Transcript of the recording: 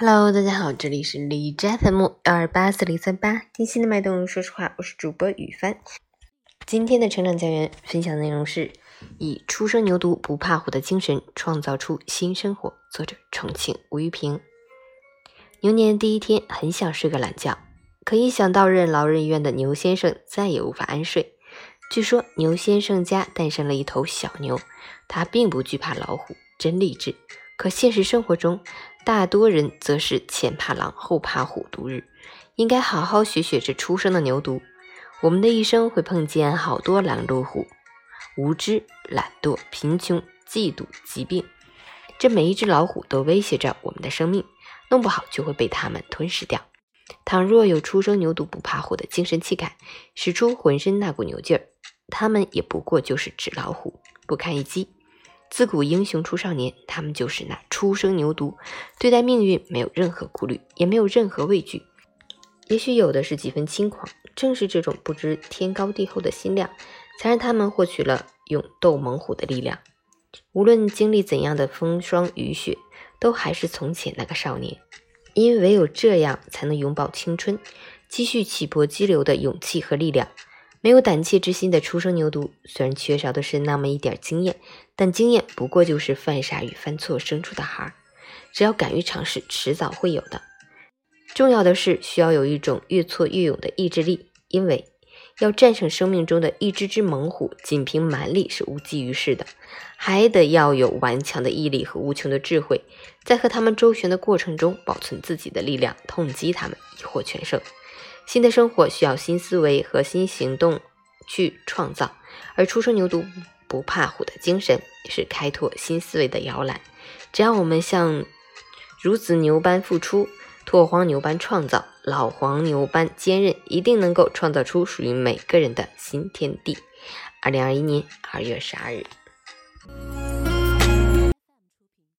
Hello，大家好，这里是李斋 FM 幺二八四零三八，听心的脉动。说实话，我是主播雨帆。今天的成长家园分享内容是以初生牛犊不怕虎的精神创造出新生活。作者：重庆吴玉平。牛年第一天，很想睡个懒觉，可一想到任劳任怨的牛先生，再也无法安睡。据说牛先生家诞生了一头小牛，他并不惧怕老虎，真励志。可现实生活中，大多人则是前怕狼后怕虎度日。应该好好学学这出生的牛犊。我们的一生会碰见好多狼鹿虎，无知、懒惰、贫穷、嫉妒、疾病。这每一只老虎都威胁着我们的生命，弄不好就会被它们吞噬掉。倘若有初生牛犊不怕虎的精神气概，使出浑身那股牛劲儿，他们也不过就是纸老虎，不堪一击。自古英雄出少年，他们就是那初生牛犊，对待命运没有任何顾虑，也没有任何畏惧。也许有的是几分轻狂，正是这种不知天高地厚的心量，才让他们获取了勇斗猛虎的力量。无论经历怎样的风霜雨雪，都还是从前那个少年。因为唯有这样，才能永葆青春，积蓄起搏激流的勇气和力量。没有胆怯之心的初生牛犊，虽然缺少的是那么一点经验，但经验不过就是犯傻与犯错生出的孩儿。只要敢于尝试，迟早会有的。重要的是需要有一种越挫越勇的意志力，因为要战胜生命中的一只只猛虎，仅凭蛮力是无济于事的，还得要有顽强的毅力和无穷的智慧，在和他们周旋的过程中保存自己的力量，痛击他们，以获全胜。新的生活需要新思维和新行动去创造，而初生牛犊不怕虎的精神是开拓新思维的摇篮。只要我们像孺子牛般付出，拓荒牛般创造，老黄牛般坚韧，一定能够创造出属于每个人的新天地。二零二一年二月十二日。